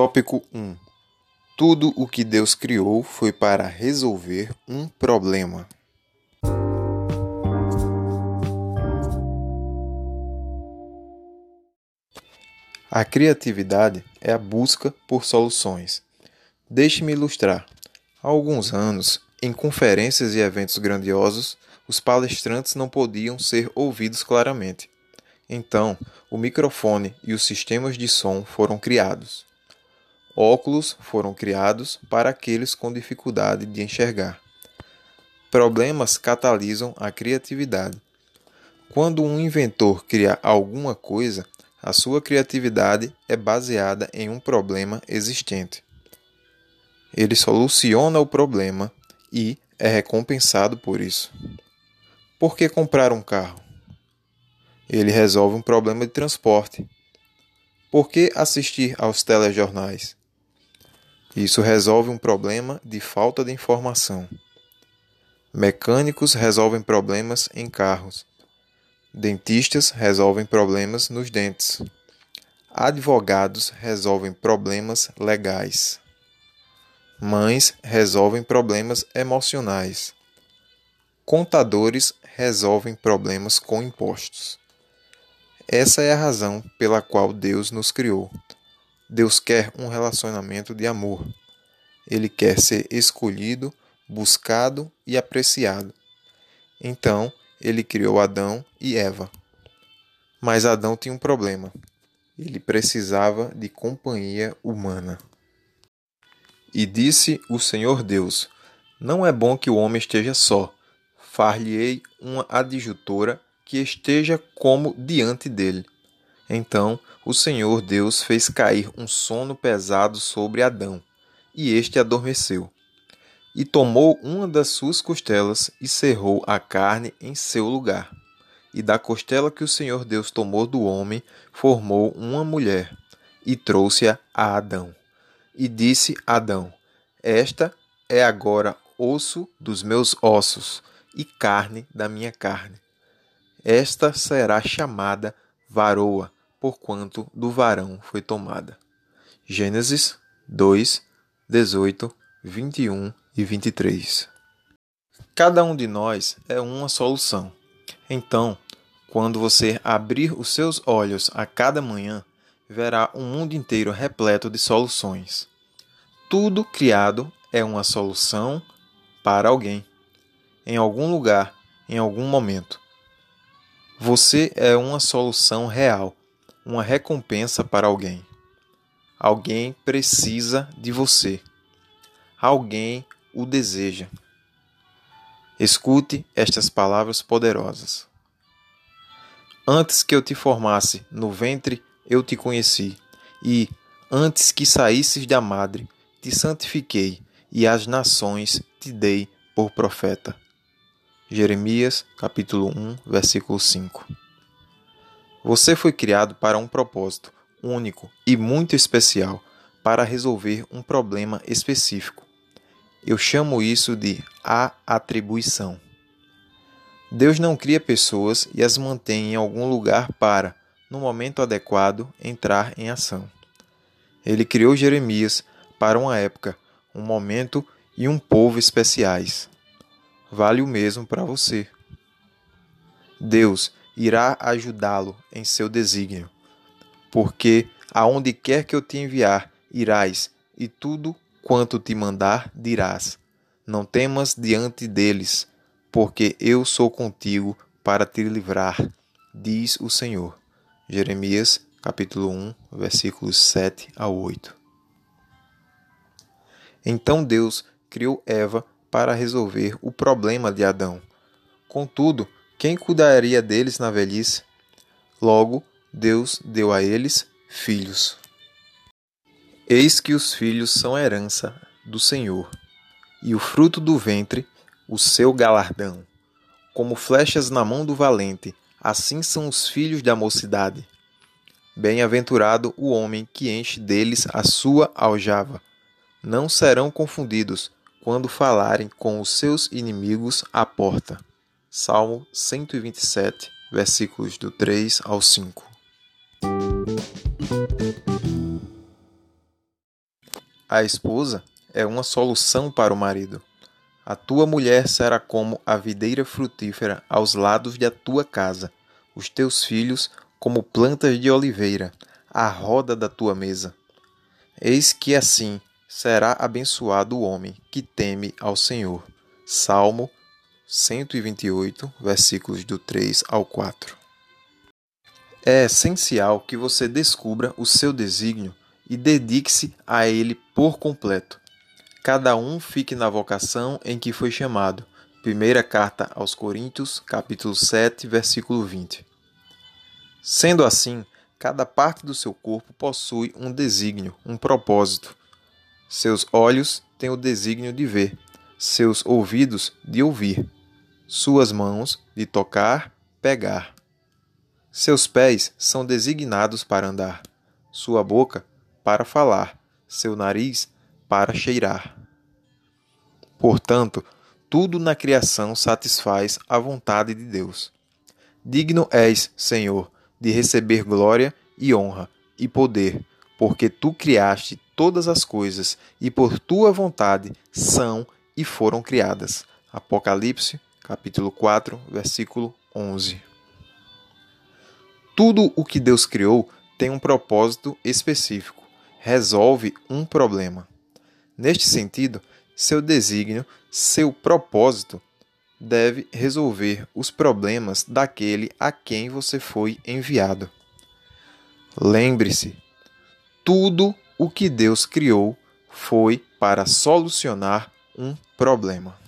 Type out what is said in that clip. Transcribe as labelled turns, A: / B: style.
A: Tópico 1 Tudo o que Deus criou foi para resolver um problema. A criatividade é a busca por soluções. Deixe-me ilustrar. Há alguns anos, em conferências e eventos grandiosos, os palestrantes não podiam ser ouvidos claramente. Então, o microfone e os sistemas de som foram criados. Óculos foram criados para aqueles com dificuldade de enxergar. Problemas catalisam a criatividade. Quando um inventor cria alguma coisa, a sua criatividade é baseada em um problema existente. Ele soluciona o problema e é recompensado por isso. Por que comprar um carro? Ele resolve um problema de transporte. Por que assistir aos telejornais? Isso resolve um problema de falta de informação. Mecânicos resolvem problemas em carros. Dentistas resolvem problemas nos dentes. Advogados resolvem problemas legais. Mães resolvem problemas emocionais. Contadores resolvem problemas com impostos. Essa é a razão pela qual Deus nos criou. Deus quer um relacionamento de amor. Ele quer ser escolhido, buscado e apreciado. Então, ele criou Adão e Eva. Mas Adão tinha um problema. Ele precisava de companhia humana. E disse o Senhor Deus: Não é bom que o homem esteja só. Far-lhe-ei uma adjutora que esteja como diante dele. Então o Senhor Deus fez cair um sono pesado sobre Adão, e este adormeceu. E tomou uma das suas costelas e cerrou a carne em seu lugar. E da costela que o Senhor Deus tomou do homem, formou uma mulher, e trouxe-a a Adão. E disse Adão: Esta é agora osso dos meus ossos e carne da minha carne. Esta será chamada varoa, porquanto do varão foi tomada. Gênesis 2, 18, 21 e 23. Cada um de nós é uma solução. Então, quando você abrir os seus olhos a cada manhã, verá um mundo inteiro repleto de soluções. Tudo criado é uma solução para alguém, em algum lugar, em algum momento. Você é uma solução real, uma recompensa para alguém. Alguém precisa de você. Alguém o deseja. Escute estas palavras poderosas. Antes que eu te formasse no ventre, eu te conheci, e, antes que saísses da madre, te santifiquei, e às nações te dei por profeta. Jeremias, capítulo 1, versículo 5. Você foi criado para um propósito único e muito especial para resolver um problema específico. Eu chamo isso de a atribuição. Deus não cria pessoas e as mantém em algum lugar para, no momento adequado, entrar em ação. Ele criou Jeremias para uma época, um momento e um povo especiais vale o mesmo para você. Deus irá ajudá-lo em seu desígnio, porque aonde quer que eu te enviar, irás, e tudo quanto te mandar, dirás. Não temas diante deles, porque eu sou contigo para te livrar, diz o Senhor. Jeremias, capítulo 1, versículos 7 a 8. Então Deus criou Eva para resolver o problema de Adão. Contudo, quem cuidaria deles na velhice? Logo, Deus deu a eles filhos. Eis que os filhos são herança do Senhor, e o fruto do ventre, o seu galardão. Como flechas na mão do valente, assim são os filhos da mocidade. Bem-aventurado o homem que enche deles a sua aljava. Não serão confundidos, quando falarem com os seus inimigos à porta. Salmo 127, versículos do 3 ao 5. A esposa é uma solução para o marido. A tua mulher será como a videira frutífera aos lados da tua casa, os teus filhos como plantas de oliveira, à roda da tua mesa. Eis que assim será abençoado o homem que teme ao Senhor. Salmo 128, versículos do 3 ao 4. É essencial que você descubra o seu desígnio e dedique-se a ele por completo. Cada um fique na vocação em que foi chamado. Primeira carta aos Coríntios, capítulo 7, versículo 20. Sendo assim, cada parte do seu corpo possui um desígnio, um propósito. Seus olhos têm o desígnio de ver, seus ouvidos de ouvir, suas mãos de tocar, pegar seus pés são designados para andar, sua boca para falar, seu nariz para cheirar. Portanto, tudo na criação satisfaz a vontade de Deus. Digno és, Senhor, de receber glória e honra e poder, porque tu criaste todas as coisas e por tua vontade são e foram criadas. Apocalipse, capítulo 4, versículo 11. Tudo o que Deus criou tem um propósito específico, resolve um problema. Neste sentido, seu desígnio, seu propósito, deve resolver os problemas daquele a quem você foi enviado. Lembre-se, tudo o que Deus criou foi para solucionar um problema.